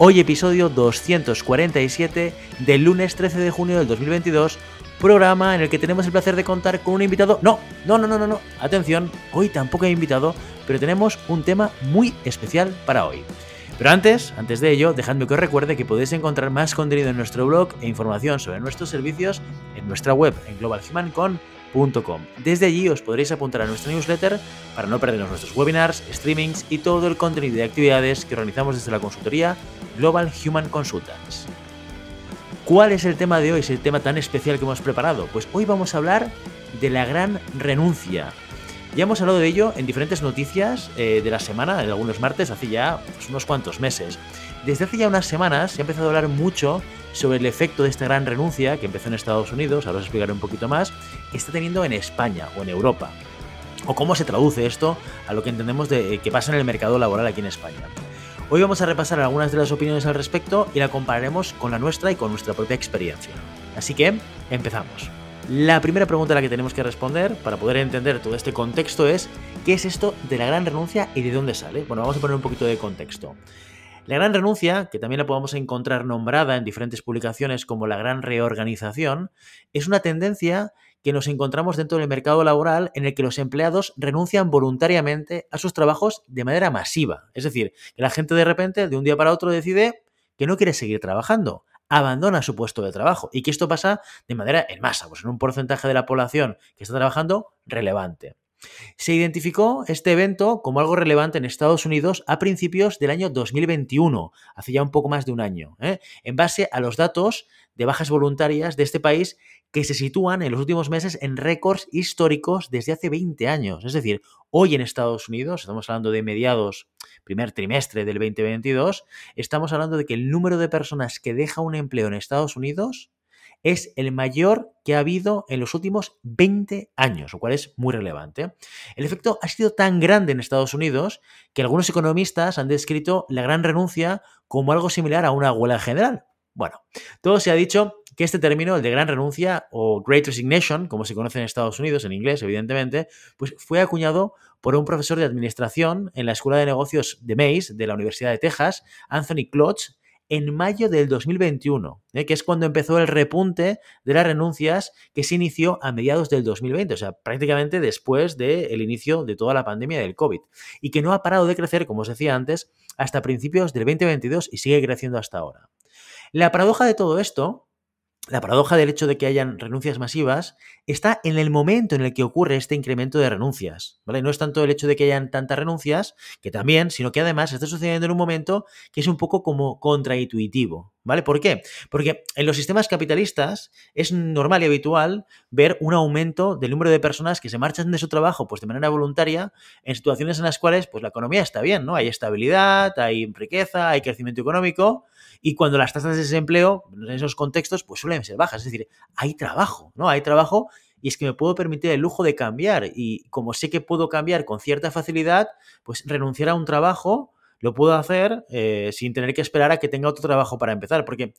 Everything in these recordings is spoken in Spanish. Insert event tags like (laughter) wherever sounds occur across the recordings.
Hoy episodio 247 del lunes 13 de junio del 2022, programa en el que tenemos el placer de contar con un invitado. No, no, no, no, no, no. Atención, hoy tampoco hay invitado, pero tenemos un tema muy especial para hoy. Pero antes, antes de ello, dejadme que os recuerde que podéis encontrar más contenido en nuestro blog e información sobre nuestros servicios en nuestra web en globalhumancon.com desde allí os podréis apuntar a nuestra newsletter para no perderos nuestros webinars, streamings y todo el contenido de actividades que organizamos desde la consultoría Global Human Consultants. ¿Cuál es el tema de hoy? Es el tema tan especial que hemos preparado. Pues hoy vamos a hablar de la gran renuncia. Ya hemos hablado de ello en diferentes noticias eh, de la semana, en algunos martes, hace ya pues, unos cuantos meses. Desde hace ya unas semanas se ha empezado a hablar mucho sobre el efecto de esta gran renuncia que empezó en Estados Unidos, ahora os explicaré un poquito más, está teniendo en España o en Europa. O cómo se traduce esto a lo que entendemos de eh, que pasa en el mercado laboral aquí en España. Hoy vamos a repasar algunas de las opiniones al respecto y la compararemos con la nuestra y con nuestra propia experiencia. Así que, empezamos. La primera pregunta a la que tenemos que responder para poder entender todo este contexto es ¿qué es esto de la gran renuncia y de dónde sale? Bueno, vamos a poner un poquito de contexto. La gran renuncia, que también la podemos encontrar nombrada en diferentes publicaciones como la gran reorganización, es una tendencia que nos encontramos dentro del mercado laboral en el que los empleados renuncian voluntariamente a sus trabajos de manera masiva. Es decir, que la gente de repente, de un día para otro, decide que no quiere seguir trabajando, abandona su puesto de trabajo y que esto pasa de manera en masa, pues en un porcentaje de la población que está trabajando relevante. Se identificó este evento como algo relevante en Estados Unidos a principios del año 2021, hace ya un poco más de un año, ¿eh? en base a los datos de bajas voluntarias de este país que se sitúan en los últimos meses en récords históricos desde hace 20 años. Es decir, hoy en Estados Unidos, estamos hablando de mediados, primer trimestre del 2022, estamos hablando de que el número de personas que deja un empleo en Estados Unidos es el mayor que ha habido en los últimos 20 años, lo cual es muy relevante. El efecto ha sido tan grande en Estados Unidos que algunos economistas han descrito la gran renuncia como algo similar a una huelga general. Bueno, todo se ha dicho que este término, el de gran renuncia o Great Resignation, como se conoce en Estados Unidos, en inglés, evidentemente, pues fue acuñado por un profesor de administración en la Escuela de Negocios de Mays de la Universidad de Texas, Anthony Klotz, en mayo del 2021, ¿eh? que es cuando empezó el repunte de las renuncias que se inició a mediados del 2020, o sea, prácticamente después del inicio de toda la pandemia del COVID, y que no ha parado de crecer, como os decía antes, hasta principios del 2022 y sigue creciendo hasta ahora. La paradoja de todo esto la paradoja del hecho de que hayan renuncias masivas está en el momento en el que ocurre este incremento de renuncias. ¿vale? No es tanto el hecho de que hayan tantas renuncias, que también, sino que además está sucediendo en un momento que es un poco como contraintuitivo. ¿Vale? ¿Por qué? Porque en los sistemas capitalistas es normal y habitual ver un aumento del número de personas que se marchan de su trabajo pues de manera voluntaria en situaciones en las cuales pues la economía está bien, ¿no? Hay estabilidad, hay riqueza, hay crecimiento económico y cuando las tasas de desempleo en esos contextos pues suelen ser bajas, es decir, hay trabajo, ¿no? Hay trabajo y es que me puedo permitir el lujo de cambiar y como sé que puedo cambiar con cierta facilidad, pues renunciar a un trabajo lo puedo hacer eh, sin tener que esperar a que tenga otro trabajo para empezar, porque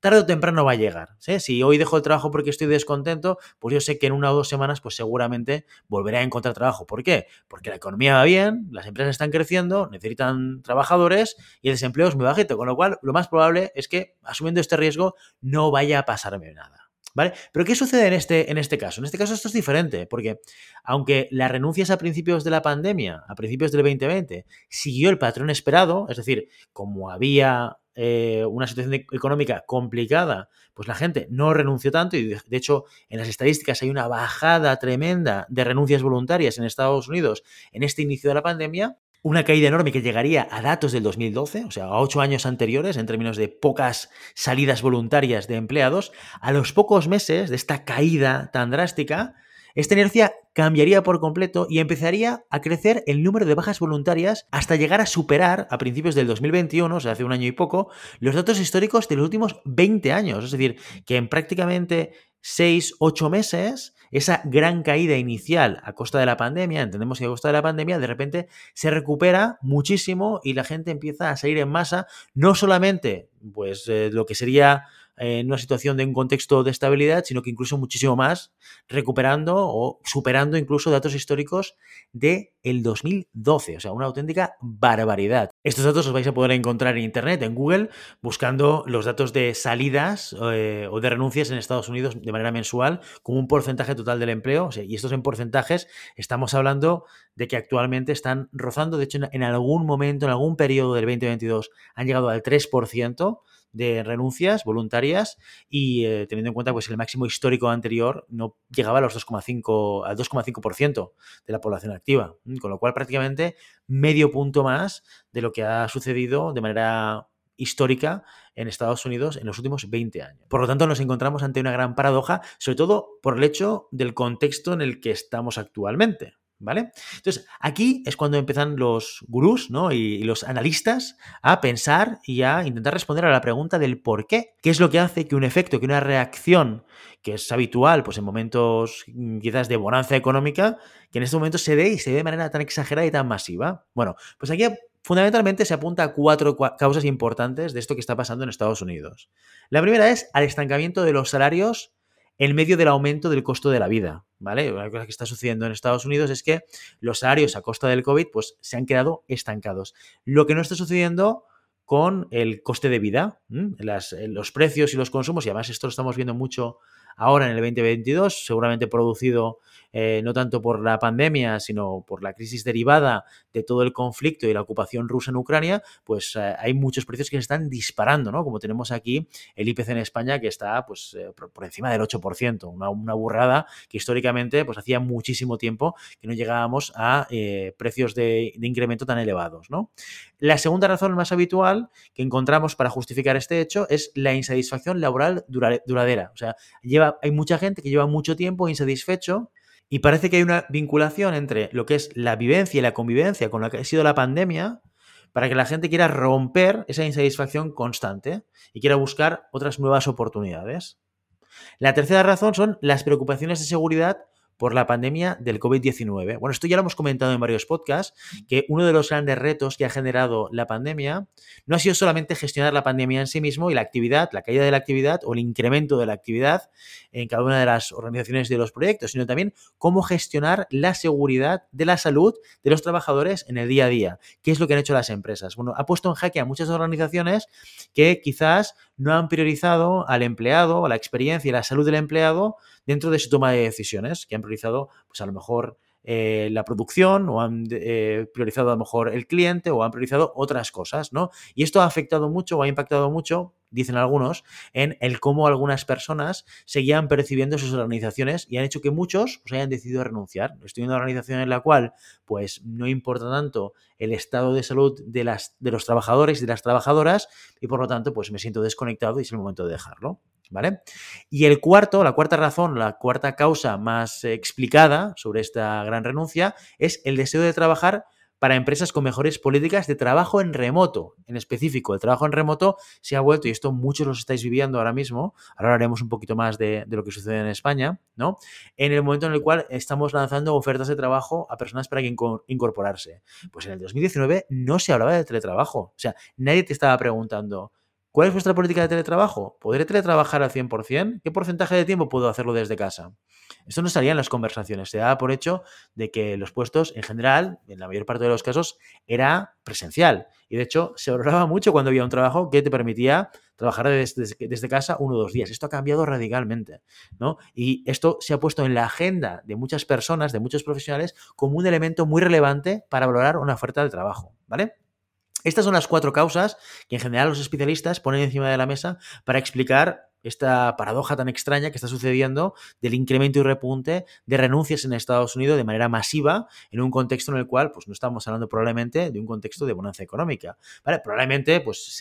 tarde o temprano va a llegar. Si hoy dejo el trabajo porque estoy descontento, pues yo sé que en una o dos semanas, pues seguramente volveré a encontrar trabajo. ¿Por qué? Porque la economía va bien, las empresas están creciendo, necesitan trabajadores y el desempleo es muy bajito, con lo cual lo más probable es que asumiendo este riesgo no vaya a pasarme nada. ¿Vale? Pero ¿qué sucede en este, en este caso? En este caso esto es diferente, porque aunque las renuncias a principios de la pandemia, a principios del 2020, siguió el patrón esperado, es decir, como había eh, una situación económica complicada, pues la gente no renunció tanto y de hecho en las estadísticas hay una bajada tremenda de renuncias voluntarias en Estados Unidos en este inicio de la pandemia, una caída enorme que llegaría a datos del 2012, o sea, a ocho años anteriores, en términos de pocas salidas voluntarias de empleados, a los pocos meses de esta caída tan drástica, esta inercia cambiaría por completo y empezaría a crecer el número de bajas voluntarias hasta llegar a superar a principios del 2021, o sea, hace un año y poco, los datos históricos de los últimos 20 años. Es decir, que en prácticamente 6, 8 meses, esa gran caída inicial a costa de la pandemia, entendemos que a costa de la pandemia, de repente se recupera muchísimo y la gente empieza a salir en masa, no solamente pues eh, lo que sería en una situación de un contexto de estabilidad, sino que incluso muchísimo más, recuperando o superando incluso datos históricos de el 2012, o sea, una auténtica barbaridad. Estos datos los vais a poder encontrar en internet, en Google, buscando los datos de salidas eh, o de renuncias en Estados Unidos de manera mensual como un porcentaje total del empleo, y estos en porcentajes estamos hablando de que actualmente están rozando, de hecho en algún momento, en algún periodo del 2022 han llegado al 3%, de renuncias voluntarias y eh, teniendo en cuenta pues el máximo histórico anterior no llegaba a los 2,5 al 2,5% de la población activa, con lo cual prácticamente medio punto más de lo que ha sucedido de manera histórica en Estados Unidos en los últimos 20 años. Por lo tanto, nos encontramos ante una gran paradoja, sobre todo por el hecho del contexto en el que estamos actualmente. ¿Vale? Entonces, aquí es cuando empiezan los gurús ¿no? y, los analistas a pensar y a intentar responder a la pregunta del por qué. ¿Qué es lo que hace que un efecto, que una reacción que es habitual pues, en momentos mm, quizás de bonanza económica, que en este momento se dé y se dé de manera tan exagerada y tan masiva? Bueno, pues aquí fundamentalmente se apunta a cuatro causas importantes de esto que está pasando en Estados Unidos. La primera es al estancamiento de los salarios en medio del aumento del costo de la vida, ¿vale? Una cosa que está sucediendo en Estados Unidos es que los salarios a costa del COVID pues, se han quedado estancados. Lo que no está sucediendo con el coste de vida, los precios y los consumos, y además esto lo estamos viendo mucho ahora en el 2022, seguramente producido eh, no tanto por la pandemia, sino por la crisis derivada de todo el conflicto y la ocupación rusa en Ucrania, pues eh, hay muchos precios que se están disparando, ¿no? Como tenemos aquí el IPC en España que está pues eh, por, encima del 8%, una, una, burrada que históricamente pues hacía muchísimo tiempo que no llegábamos a precios de, de, incremento tan elevados, ¿no? La segunda razón más habitual que encontramos para justificar este hecho es la insatisfacción laboral duradera. O sea, lleva, hay mucha gente que lleva mucho tiempo insatisfecho y parece que hay una vinculación entre lo que es la vivencia y la convivencia con lo que ha sido la pandemia para que la gente quiera romper esa insatisfacción constante y quiera buscar otras nuevas oportunidades. La tercera razón son las preocupaciones de seguridad por la pandemia del COVID-19. Bueno, esto ya lo hemos comentado en varios podcasts, que uno de los grandes retos que ha generado la pandemia no ha sido solamente gestionar la pandemia en sí mismo y la actividad, la caída de la actividad o el incremento de la actividad en cada una de las organizaciones de los proyectos, sino también cómo gestionar la seguridad de la salud de los trabajadores en el día a día. ¿Qué es lo que han hecho las empresas? Bueno, ha puesto en jaque a muchas organizaciones que quizás no han priorizado al empleado, a la experiencia y la salud del empleado dentro de su toma de decisiones, que han priorizado, pues a lo mejor, eh, la producción o han eh, priorizado a lo mejor el cliente o han priorizado otras cosas, ¿no? Y esto ha afectado mucho o ha impactado mucho dicen algunos, en el cómo algunas personas seguían percibiendo sus organizaciones y han hecho que muchos pues, hayan decidido renunciar. Estoy en una organización en la cual pues no importa tanto el estado de salud de, las, de los trabajadores y de las trabajadoras y por lo tanto pues me siento desconectado y es el momento de dejarlo. ¿Vale? Y el cuarto, la cuarta razón, la cuarta causa más explicada sobre esta gran renuncia es el deseo de trabajar para empresas con mejores políticas de trabajo en remoto. En específico, el trabajo en remoto se ha vuelto, y esto muchos lo estáis viviendo ahora mismo, ahora haremos un poquito más de, lo que sucede en España, ¿no? En el momento en el cual estamos lanzando ofertas de trabajo a personas para que incorporarse. Pues en el 2019 no se hablaba de teletrabajo. O sea, nadie te estaba preguntando, ¿Cuál es vuestra política de teletrabajo? ¿Podré teletrabajar al 100%? ¿Qué porcentaje de tiempo puedo hacerlo desde casa? Esto no salía en las conversaciones. Se daba por hecho de que los puestos, en general, en la mayor parte de los casos, era presencial. Y de hecho, se valoraba mucho cuando había un trabajo que te permitía trabajar desde, casa uno o dos días. Esto ha cambiado radicalmente. ¿no? Y esto se ha puesto en la agenda de muchas personas, de muchos profesionales, como un elemento muy relevante para valorar una oferta de trabajo. ¿Vale? Estas son las cuatro causas que en general los especialistas ponen encima de la mesa para explicar esta paradoja tan extraña que está sucediendo del incremento y repunte de renuncias en Estados Unidos de manera masiva en un contexto en el cual pues, no estamos hablando probablemente de un contexto de bonanza económica. Probablemente pues,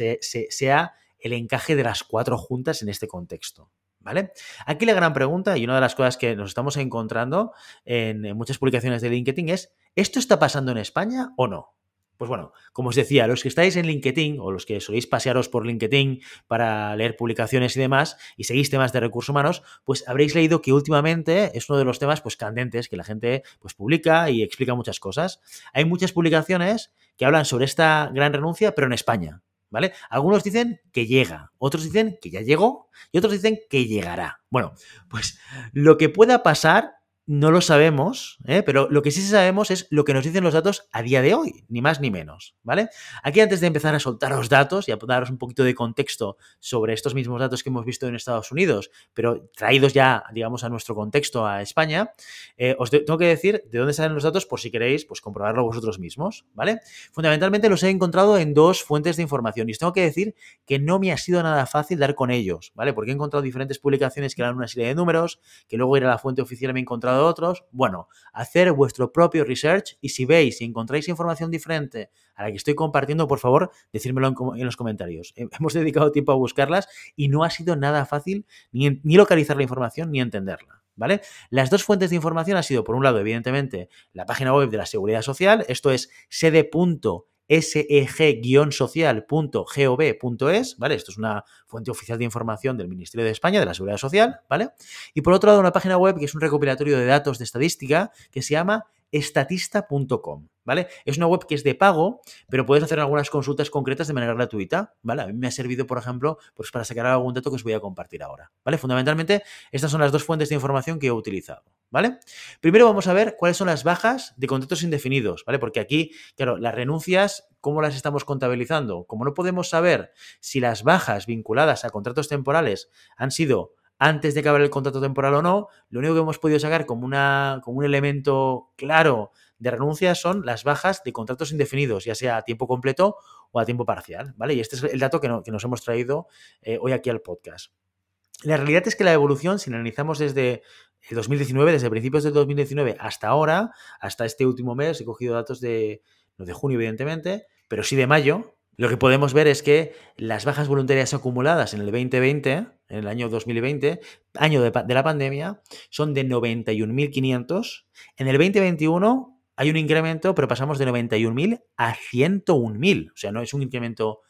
sea el encaje de las cuatro juntas en este contexto. ¿Vale? Aquí la gran pregunta y una de las cosas que nos estamos encontrando en, muchas publicaciones de LinkedIn es, ¿esto está pasando en España o no? Pues bueno, como os decía, los que estáis en LinkedIn o los que soléis pasearos por LinkedIn para leer publicaciones y demás y seguís temas de recursos humanos, pues habréis leído que últimamente es uno de los temas pues candentes que la gente pues publica y explica muchas cosas. Hay muchas publicaciones que hablan sobre esta gran renuncia, pero en España, ¿vale? Algunos dicen que llega, otros dicen que ya llegó y otros dicen que llegará. Bueno, pues lo que pueda pasar no lo sabemos, ¿eh? pero lo que sí sabemos es lo que nos dicen los datos a día de hoy, ni más ni menos, ¿vale? Aquí antes de empezar a soltar los datos y a daros un poquito de contexto sobre estos mismos datos que hemos visto en Estados Unidos, pero traídos ya, digamos, a nuestro contexto, a España, eh, os tengo que decir de dónde salen los datos por si queréis, pues comprobarlo vosotros mismos, ¿vale? Fundamentalmente los he encontrado en dos fuentes de información y os tengo que decir que no me ha sido nada fácil dar con ellos, ¿vale? Porque he encontrado diferentes publicaciones que dan una serie de números, que luego ir a la fuente oficial me he encontrado otros, bueno, hacer vuestro propio research y si veis y encontráis información diferente a la que estoy compartiendo, por favor, decírmelo en, los comentarios. (laughs) Hemos dedicado tiempo a buscarlas y no ha sido nada fácil ni, ni localizar la información ni entenderla. ¿Vale? Las dos fuentes de información han sido, por un lado, evidentemente, la página web de la Seguridad Social, esto es sede.com seg-social.gov.es, ¿vale? Esto es una fuente oficial de información del Ministerio de España, de la Seguridad Social, ¿vale? Y por otro lado, una página web que es un recopilatorio de datos de estadística que se llama estatista.com, ¿vale? Es una web que es de pago, pero puedes hacer algunas consultas concretas de manera gratuita, ¿vale? A mí me ha servido, por ejemplo, pues para sacar algún dato que os voy a compartir ahora, ¿vale? Fundamentalmente, estas son las dos fuentes de información que he utilizado, ¿vale? Primero vamos a ver cuáles son las bajas de contratos indefinidos, ¿vale? Porque aquí, claro, las renuncias, ¿cómo las estamos contabilizando? Como no podemos saber si las bajas vinculadas a contratos temporales han sido antes de acabar el contrato temporal o no, lo único que hemos podido sacar como, una, como un elemento claro de renuncia son las bajas de contratos indefinidos, ya sea a tiempo completo o a tiempo parcial, ¿vale? Y este es el dato que, nos hemos traído eh, hoy aquí al podcast. La realidad es que la evolución, si analizamos desde el 2019, desde principios del 2019 hasta ahora, hasta este último mes, he cogido datos de, no de junio evidentemente, pero sí de mayo, lo que podemos ver es que las bajas voluntarias acumuladas en el 2020, en el año 2020, año de, la pandemia, son de 91.500. En el 2021 hay un incremento, pero pasamos de 91.000 a 101.000. O sea, no es un incremento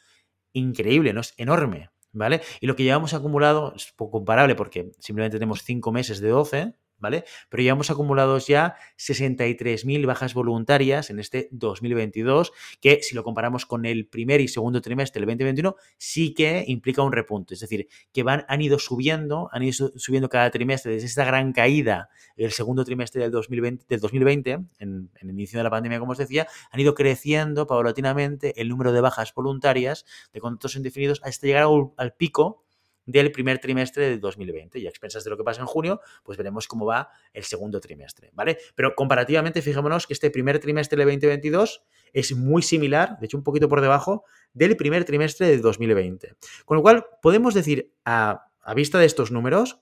increíble, no es enorme, ¿vale? Y lo que llevamos acumulado es poco comparable porque simplemente tenemos 5 meses de 12, ¿vale? Pero llevamos acumulados ya 63.000 bajas voluntarias en este 2022, que si lo comparamos con el primer y segundo trimestre del 2021, sí que implica un repunte. Es decir, que van, han ido subiendo, han ido subiendo cada trimestre desde esta gran caída el segundo trimestre del 2020, del 2020 en, el inicio de la pandemia, como os decía, han ido creciendo paulatinamente el número de bajas voluntarias de contratos indefinidos hasta llegar al pico del primer trimestre de 2020. Y a expensas de lo que pasa en junio, pues veremos cómo va el segundo trimestre, ¿vale? Pero comparativamente, fijémonos que este primer trimestre de 2022 es muy similar, de hecho un poquito por debajo, del primer trimestre de 2020. Con lo cual, podemos decir a, a vista de estos números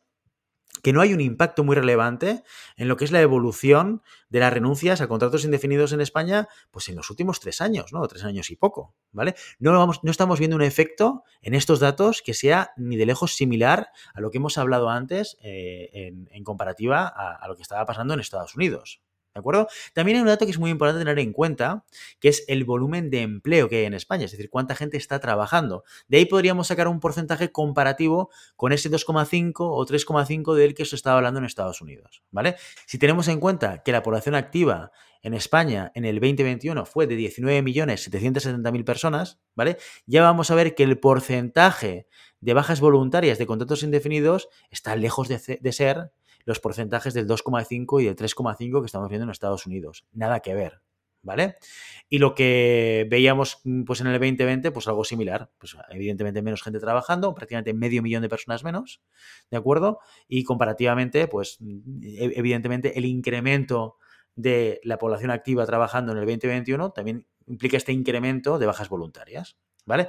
que no hay un impacto muy relevante en lo que es la evolución de las renuncias a contratos indefinidos en España, pues en los últimos tres años, ¿no? Tres años y poco, ¿vale? No, vamos, no estamos viendo un efecto en estos datos que sea ni de lejos similar a lo que hemos hablado antes eh, en, comparativa a lo que estaba pasando en Estados Unidos. ¿De acuerdo? También hay un dato que es muy importante tener en cuenta, que es el volumen de empleo que hay en España, es decir, cuánta gente está trabajando. De ahí podríamos sacar un porcentaje comparativo con ese 2,5 o 3,5 del que se estaba hablando en Estados Unidos, ¿vale? Si tenemos en cuenta que la población activa en España en el 2021 fue de 19.770.000 personas, ¿vale? Ya vamos a ver que el porcentaje de bajas voluntarias de contratos indefinidos está lejos de, de ser los porcentajes del 2,5 y del 3,5 que estamos viendo en Estados Unidos. Nada que ver. ¿Vale? Y lo que veíamos mm, pues, en el 2020, pues algo similar. Pues evidentemente menos gente trabajando, prácticamente medio millón de personas menos, ¿de acuerdo? Y comparativamente, pues e, evidentemente el incremento de la población activa trabajando en el 2021 también implica este incremento de bajas voluntarias, ¿vale?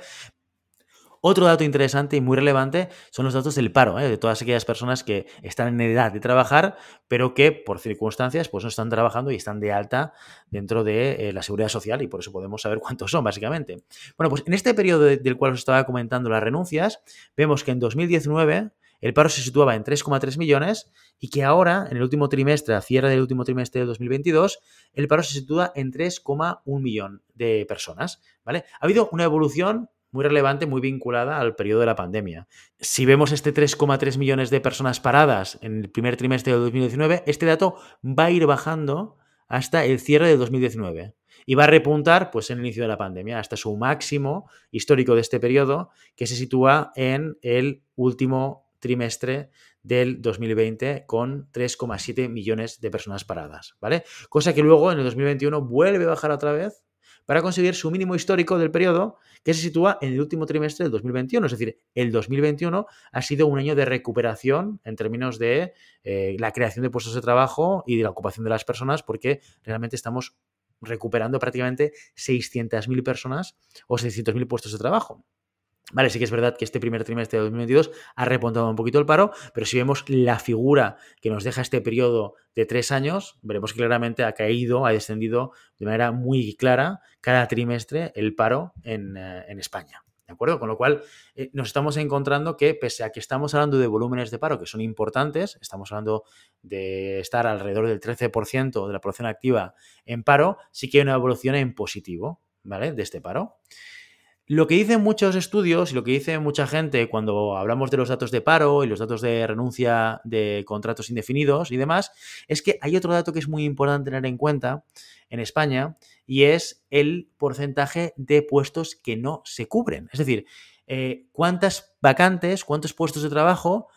Otro dato interesante y muy relevante son los datos del paro, ¿eh? de todas aquellas personas que están en edad de trabajar, pero que por circunstancias pues no están trabajando y están de alta dentro de eh, la seguridad social y por eso podemos saber (laughs) cuántos son, básicamente. Bueno, pues en este periodo del cual os estaba comentando las renuncias, vemos que en 2019 el paro se situaba en 3,3 millones y que ahora, en el último trimestre, a cierre del último trimestre de 2022, el paro se sitúa en 3,1 millón de personas, ¿vale? Ha habido una evolución muy relevante, muy vinculada al periodo de la pandemia. Si vemos este 3,3 millones de personas paradas en el primer trimestre de 2019, este dato va a ir bajando hasta el cierre de 2019 y va a repuntar pues, en el inicio de la pandemia hasta su máximo histórico de este periodo, que se sitúa en el último trimestre del 2020 con 3,7 millones de personas paradas, ¿vale? Cosa que luego en el 2021 vuelve a bajar otra vez para conseguir su mínimo histórico del periodo que se sitúa en el último trimestre del 2021. Es decir, el 2021 ha sido un año de recuperación en términos de eh, la creación de puestos de trabajo y de la ocupación de las personas porque realmente estamos recuperando prácticamente 600.000 personas o 600.000 puestos de trabajo. Vale, sí que es verdad que este primer trimestre de 2022 ha repuntado un poquito el paro, pero si vemos la figura que nos deja este periodo de tres años, veremos que claramente ha caído, ha descendido de manera muy clara cada trimestre el paro en, eh, España. ¿De acuerdo? Con lo cual, eh, nos estamos encontrando que, pese a que estamos hablando de volúmenes de paro que son importantes, estamos hablando de estar alrededor del 13% de la población activa en paro, sí que hay una evolución en positivo, ¿vale? De este paro. Lo que dicen muchos estudios y lo que dice mucha gente cuando hablamos de los datos de paro y los datos de renuncia de contratos indefinidos y demás, es que hay otro dato que es muy importante tener en cuenta en España y es el porcentaje de puestos que no se cubren. Es decir, eh, cuántas vacantes, cuántos puestos de trabajo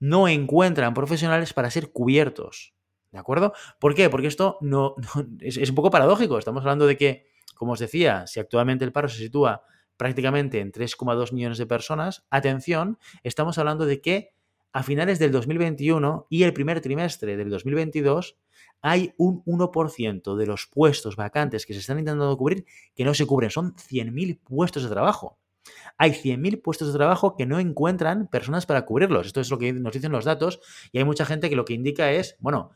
no encuentran profesionales para ser cubiertos. ¿De acuerdo? ¿Por qué? Porque esto no, (laughs) es, es un poco paradójico. Estamos hablando de que, como os decía, si actualmente el paro se sitúa prácticamente en 3,2 millones de personas, atención, estamos hablando de que a finales del 2021 y el primer trimestre del 2022 hay un 1% de los puestos vacantes que se están intentando cubrir que no se cubren. Son 100.000 puestos de trabajo. Hay 100.000 puestos de trabajo que no encuentran personas para cubrirlos. Esto es lo que nos dicen los datos y hay mucha gente que lo que indica es, bueno,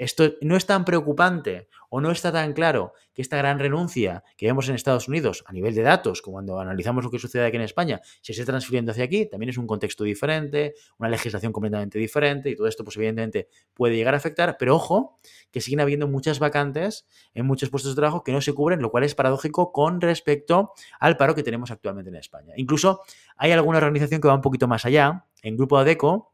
esto no es tan preocupante o no está tan claro que esta gran renuncia que vemos en Estados Unidos a nivel de datos, como cuando analizamos lo que sucede aquí en España, se esté transfiriendo hacia aquí, también es un contexto diferente, una legislación completamente diferente y todo esto pues evidentemente puede llegar a afectar, pero ojo que siguen habiendo muchas vacantes en muchos puestos de trabajo que no se cubren, lo cual es paradójico con respecto al paro que tenemos actualmente en España. Incluso hay alguna organización que va un poquito más allá, en Grupo ADECO,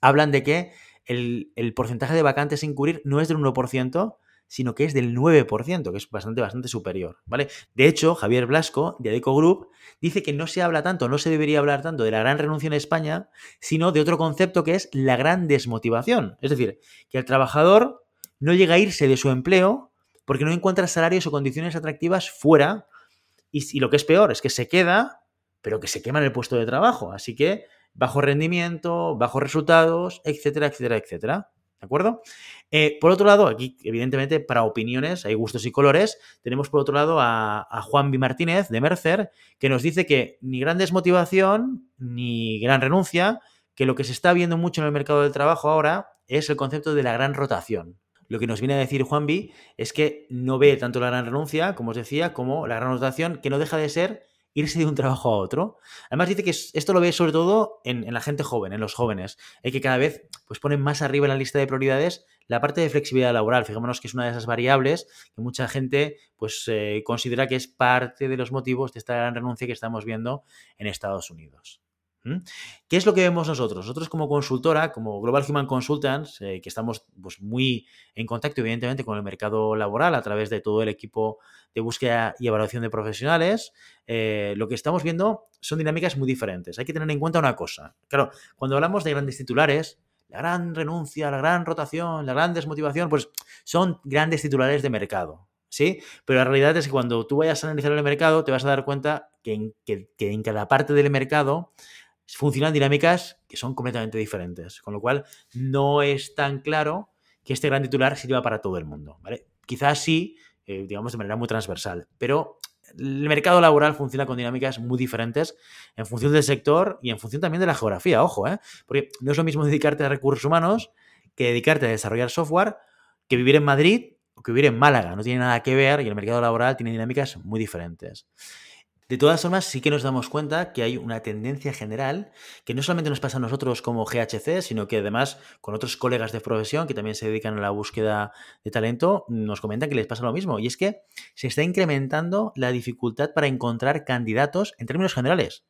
hablan de que el, porcentaje de vacantes sin cubrir no es del 1%, sino que es del 9%, que es bastante, bastante superior, ¿vale? De hecho, Javier Blasco, de Adeco Group, dice que no se habla tanto, no se debería hablar tanto de la gran renuncia en España, sino de otro concepto que es la gran desmotivación. Es decir, que el trabajador no llega a irse de su empleo porque no encuentra salarios o condiciones atractivas fuera y, y lo que es peor es que se queda, pero que se quema en el puesto de trabajo. Así que bajo rendimiento, bajos resultados, etcétera, etcétera, etcétera. ¿De acuerdo? Eh, por otro lado, aquí, evidentemente, para opiniones hay gustos y colores. Tenemos por otro lado a, Juan B. Martínez de Mercer, que nos dice que ni gran desmotivación ni gran renuncia, que lo que se está viendo mucho en el mercado del trabajo ahora es el concepto de la gran rotación. Lo que nos viene a decir Juan B es que no ve tanto la gran renuncia, como os decía, como la gran rotación, que no deja de ser irse de un trabajo a otro. Además dice que esto lo ve sobre todo en, la gente joven, en los jóvenes, que cada vez pues, ponen más arriba en la lista de prioridades la parte de flexibilidad laboral. Fijémonos que es una de esas variables que mucha gente pues, eh, considera que es parte de los motivos de esta gran renuncia que estamos viendo en Estados Unidos. ¿Qué es lo que vemos nosotros? Nosotros como consultora, como Global Human Consultants, eh, que estamos pues, muy en contacto evidentemente con el mercado laboral a través de todo el equipo de búsqueda y evaluación de profesionales, eh, lo que estamos viendo son dinámicas muy diferentes. Hay que tener en cuenta una cosa. Claro, cuando hablamos de grandes titulares, la gran renuncia, la gran rotación, la gran desmotivación, pues son grandes titulares de mercado. ¿Sí? Pero la realidad es que cuando tú vayas a analizar el mercado, te vas a dar cuenta que en cada parte del mercado funcionan dinámicas que son completamente diferentes. Con lo cual, no es tan claro que este gran titular sirva para todo el mundo. ¿vale? Quizás sí, eh, digamos, de manera muy transversal, pero el mercado laboral funciona con dinámicas muy diferentes en función del sector y en función también de la geografía, ojo, ¿eh? porque no es lo mismo dedicarte a recursos humanos que dedicarte a desarrollar software, que vivir en Madrid o que vivir en Málaga. No tiene nada que ver y el mercado laboral tiene dinámicas muy diferentes. De todas formas, sí que nos damos cuenta que hay una tendencia general que no solamente nos pasa a nosotros como GHC, sino que además con otros colegas de profesión que también se dedican a la búsqueda de talento, nos comentan que les pasa lo mismo. Y es que se está incrementando la dificultad para encontrar candidatos en términos generales.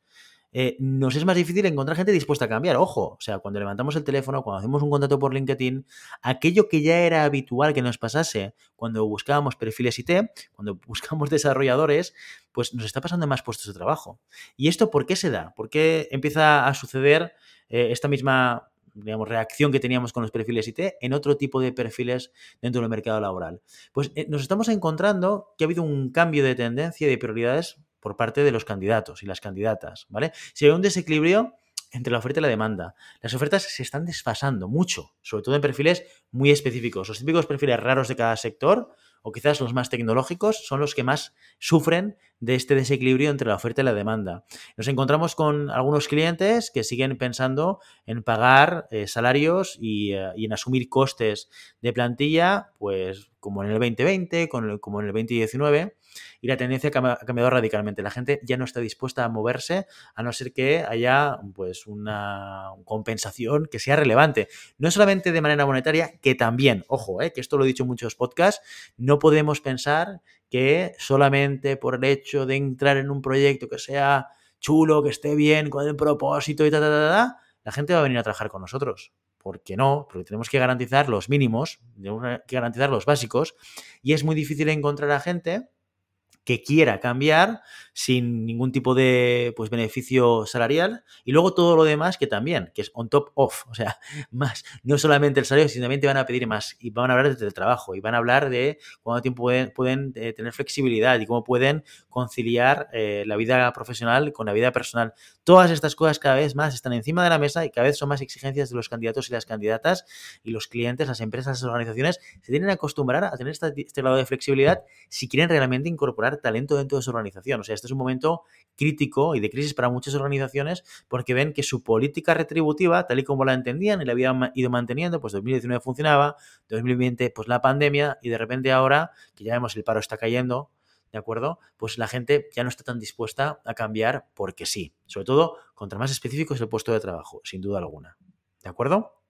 Eh, nos es más difícil encontrar gente dispuesta a cambiar. Ojo, o sea, cuando levantamos el teléfono, cuando hacemos un contrato por LinkedIn, aquello que ya era habitual que nos pasase cuando buscábamos perfiles IT, cuando (laughs) buscamos desarrolladores, pues nos está pasando en más puestos de trabajo. ¿Y esto por qué se da? ¿Por qué empieza a suceder eh, esta misma digamos, reacción que teníamos con los perfiles IT en otro tipo de perfiles dentro del mercado laboral. Pues eh, nos estamos encontrando que ha habido un cambio de tendencia y de prioridades por parte de los candidatos y las candidatas, ¿vale? Si hay un desequilibrio entre la oferta y la demanda. Las ofertas se están desfasando mucho, sobre todo en perfiles muy específicos. Los típicos perfiles raros de cada sector, o quizás los más tecnológicos, son los que más sufren de este desequilibrio entre la oferta y la demanda. Nos encontramos con algunos clientes que siguen pensando en pagar eh, salarios y, eh, y, en asumir costes de plantilla, pues como en el 2020, como en el 2019 y la tendencia ha cambiado radicalmente. La gente ya no está dispuesta a moverse a no ser que haya pues una compensación que sea relevante. No solamente de manera monetaria, que también, ojo, eh, que esto lo he dicho en muchos podcasts, no podemos pensar que solamente por el hecho de entrar en un proyecto que sea chulo, que esté bien, con el propósito y tal, tal, tal, la gente va a venir a trabajar con nosotros. ¿Por qué no? Porque tenemos que garantizar los mínimos, tenemos que garantizar los básicos y es muy difícil encontrar a gente que quiera cambiar sin ningún tipo de pues, beneficio salarial y luego todo lo demás que también, que es on top of, o sea, (laughs) más, no solamente el salario, sino también te van a pedir más y van a hablar del trabajo y van a hablar de cuánto tiempo pueden, eh, tener flexibilidad y cómo pueden conciliar eh, la vida profesional con la vida personal. Todas estas cosas cada vez más están encima de la mesa y cada vez son más exigencias de los candidatos y las candidatas y los clientes, las empresas, las organizaciones se tienen que acostumbrar a tener este, este grado de flexibilidad si quieren realmente incorporar talento dentro de su organización. O sea, este es un momento crítico y de crisis para muchas organizaciones porque ven que su política retributiva, tal y como la entendían y la habían ido manteniendo, pues 2019 funcionaba, 2020 pues la pandemia y de repente ahora, que ya vemos el paro está cayendo, ¿de acuerdo? Pues la gente ya no está tan dispuesta a cambiar porque sí. Sobre todo, contra más específico es el puesto de trabajo, sin duda alguna. ¿De acuerdo?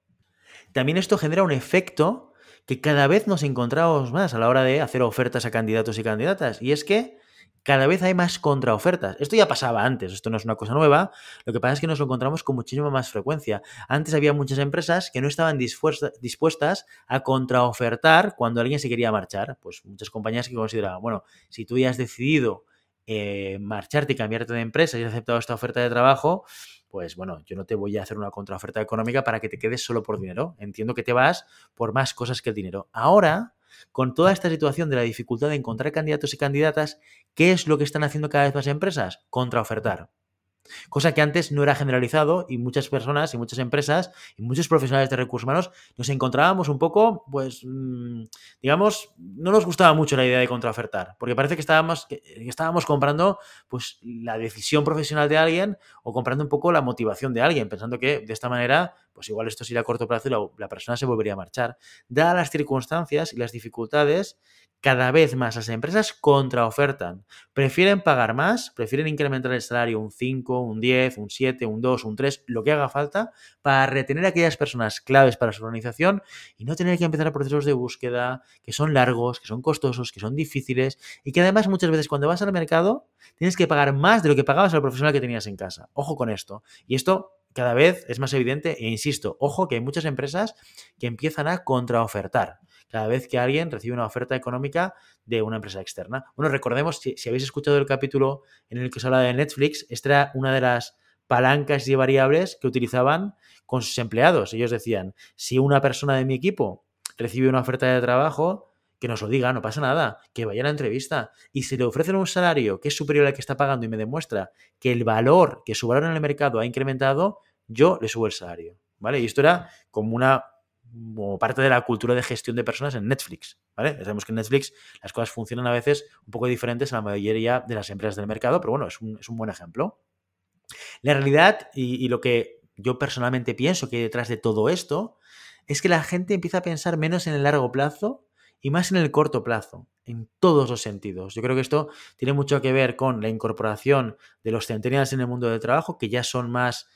También esto genera un efecto que cada vez nos encontramos más a la hora de hacer ofertas a candidatos y candidatas. Y es que cada vez hay más contraofertas. Esto ya pasaba antes, esto no es una cosa nueva. Lo que pasa es que nos encontramos con muchísima más frecuencia. Antes había muchas empresas que no estaban dispuestas a contraofertar cuando alguien se quería marchar. Pues muchas compañías que consideraban, bueno, si tú ya has decidido eh, marcharte y cambiarte de empresa y has aceptado esta oferta de trabajo, pues bueno, yo no te voy a hacer una contraoferta económica para que te quedes solo por dinero. Entiendo que te vas por más cosas que el dinero. Ahora con toda esta situación de la dificultad de encontrar candidatos y candidatas, ¿qué es lo que están haciendo cada vez más empresas? Contraofertar. Cosa que antes no era generalizado y muchas personas y muchas empresas y muchos profesionales de recursos humanos nos encontrábamos un poco, pues, mm, digamos, no nos gustaba mucho la idea de contraofertar, porque parece que estábamos, que estábamos comprando pues, la decisión profesional de alguien o comprando un poco la motivación de alguien, pensando que de esta manera, pues igual esto sería a corto plazo y la, persona se volvería a marchar. Dadas las circunstancias y las dificultades, cada vez más las empresas contraofertan. Prefieren pagar más, prefieren incrementar el salario un 5, un 10, un 7, un 2, un 3, lo que haga falta, para retener a aquellas personas claves para su organización y no tener que empezar a procesos de búsqueda que son largos, que son costosos, que son difíciles y que además muchas veces cuando vas al mercado tienes que pagar más de lo que pagabas al profesional que tenías en casa. Ojo con esto. Y esto cada vez es más evidente e insisto, ojo que hay muchas empresas que empiezan a contraofertar cada vez que alguien recibe una oferta económica de una empresa externa. Bueno, recordemos, si, habéis escuchado el capítulo en el que se habla de Netflix, esta era una de las palancas y variables que utilizaban con sus empleados. Ellos decían, si una persona de mi equipo recibe una oferta de trabajo, que nos lo diga, no pasa nada, que vaya a la entrevista. Y si le ofrecen un salario que es superior al que está pagando y me demuestra que el valor, que su valor en el mercado ha incrementado, yo le subo el salario. ¿Vale? Y esto era como una parte de la cultura de gestión de personas en Netflix. ¿vale? Sabemos que en Netflix las cosas funcionan a veces un poco diferentes a la mayoría de las empresas del mercado, pero bueno, es un, buen ejemplo. La realidad y, lo que yo personalmente pienso que hay detrás de todo esto es que la gente empieza a pensar menos en el largo plazo y más en el corto plazo, en todos los sentidos. Yo creo que esto tiene mucho que ver con la incorporación de los centenarios en el mundo del trabajo, que ya son más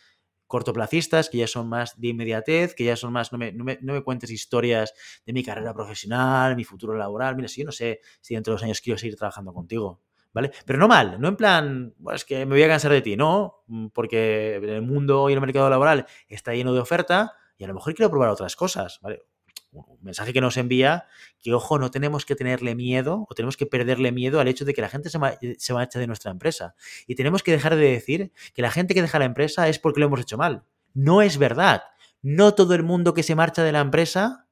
cortoplacistas, que ya son más de inmediatez, que ya son más, no me, no me, cuentes historias de mi carrera profesional, mi futuro laboral, mira, si yo no sé si dentro de dos años quiero seguir trabajando contigo, ¿vale? Pero no mal, no en plan, es que me voy a cansar de ti, no, mm, porque el mundo y el mercado laboral está lleno de oferta y a lo mejor quiero probar otras cosas, ¿vale? Un mensaje que nos envía que, ojo, no tenemos que tenerle miedo o tenemos que perderle miedo al hecho de que la gente se, se marcha de nuestra empresa. Y tenemos que dejar de decir que la gente que deja la empresa es porque lo hemos hecho mal. No es verdad. No todo el mundo que se marcha de la empresa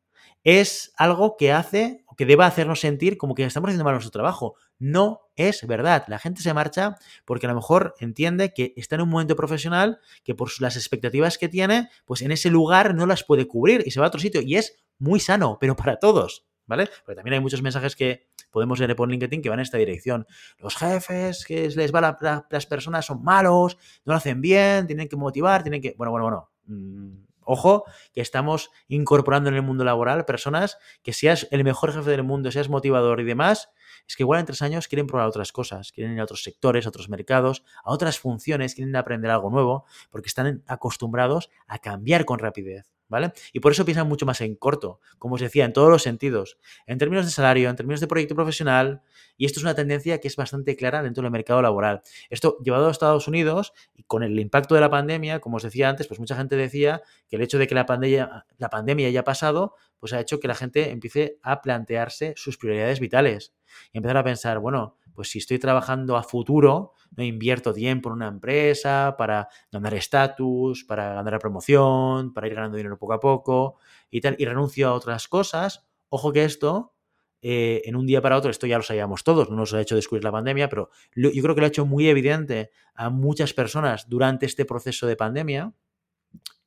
es algo que hace o que deba hacernos sentir como que estamos haciendo mal nuestro trabajo. No es verdad. La gente se marcha porque a lo mejor entiende que está en un momento profesional que por las expectativas que tiene, pues en ese lugar no las puede cubrir y se va a otro sitio. Y es muy sano, pero para todos, ¿vale? Porque también hay muchos mensajes que podemos leer por LinkedIn que van en esta dirección. Los jefes que les va la, las personas son malos, no lo hacen bien, tienen que motivar, tienen que... Bueno, bueno, bueno. Mm, ojo, que estamos incorporando en el mundo laboral personas que seas el mejor jefe del mundo, seas motivador y demás, es que igual en tres años quieren probar otras cosas, quieren ir a otros sectores, a otros mercados, a otras funciones, quieren aprender algo nuevo, porque están acostumbrados a cambiar con rapidez. ¿Vale? Y por eso piensan mucho más en corto, como os decía, en todos los sentidos, en términos de salario, en términos de proyecto profesional, y esto es una tendencia que es bastante clara dentro del mercado laboral. Esto llevado a Estados Unidos y con el impacto de la pandemia, como os decía antes, pues mucha gente decía que el hecho de que la pandemia, la pandemia haya pasado, pues ha hecho que la gente empiece a plantearse sus prioridades vitales y empezar a pensar, bueno, pues si estoy trabajando a futuro, no invierto tiempo en una empresa para ganar estatus, para ganar promoción, para ir ganando dinero poco a poco y tal, y renuncio a otras cosas, ojo que esto, eh, en un día para otro, esto ya lo sabíamos todos, no nos ha hecho descubrir la pandemia, pero yo creo que lo ha hecho muy evidente a muchas personas durante este proceso de pandemia,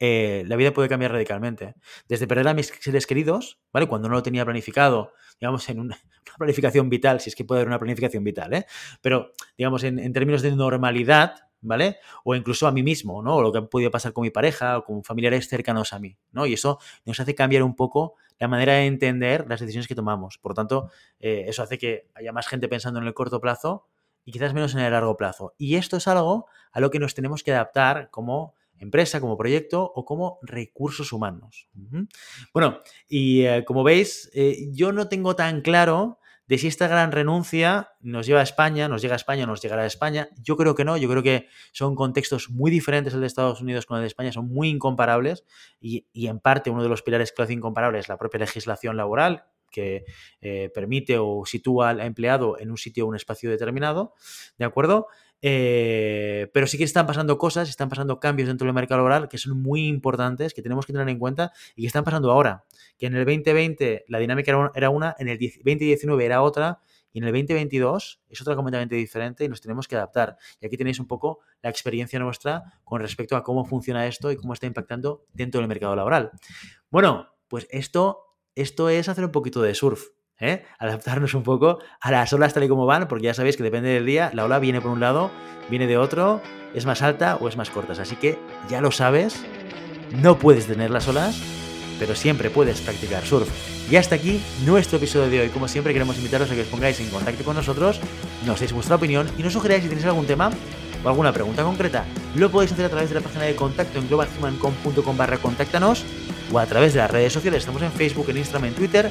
eh, la vida puede cambiar radicalmente. Desde perder a mis seres queridos, ¿vale? Cuando no lo tenía planificado, digamos, en (laughs) una, planificación vital, si es que puede haber una planificación vital, ¿eh? Pero, digamos, en, términos de normalidad, ¿vale? O incluso a mí mismo, ¿no? O lo que ha podido pasar con mi pareja o con familiares cercanos a mí, ¿no? Y eso nos hace cambiar un poco la manera de entender las decisiones que tomamos. Por tanto, eh, eso hace que haya más gente pensando en el corto plazo y quizás menos en el largo plazo. Y esto es algo a lo que nos tenemos que adaptar como empresa, como proyecto o como recursos humanos. Bueno, y eh, como veis, eh, yo no tengo tan claro de si esta gran renuncia nos lleva a España, nos llega a España, nos llegará a España. Yo creo que no, yo creo que son contextos muy diferentes el de Estados Unidos con el de España, son muy incomparables y, en parte uno de los pilares que lo hace incomparable es la propia legislación laboral que eh, permite o sitúa al empleado en un sitio o un espacio determinado, ¿de acuerdo? Eh, pero sí que están pasando cosas, están pasando cambios dentro del mercado laboral que son muy importantes, que tenemos que tener en cuenta y que están pasando ahora. Que en el 2020 la dinámica era una, en el 2019 era otra y en el 2022 es otra completamente diferente y nos tenemos que adaptar. Y aquí tenéis un poco la experiencia nuestra con respecto a cómo funciona esto y cómo está impactando dentro del mercado laboral. Bueno, pues esto, esto es hacer un poquito de surf. ¿Eh? adaptarnos un poco a las olas tal y como van, porque ya sabéis que depende del día, la ola viene por un lado, viene de otro, es más alta o es más corta. Así que ya lo sabes, no puedes tener las olas, pero siempre puedes practicar surf. Y hasta aquí nuestro episodio de hoy. Como siempre, queremos invitaros a que os pongáis en contacto con nosotros, nos deis vuestra opinión y nos sugeráis si tenéis algún tema o alguna pregunta concreta. Lo podéis hacer a través de la página de contacto en globalhumancom.com barra contáctanos o a través de las redes sociales. Estamos en Facebook, en Instagram, en Twitter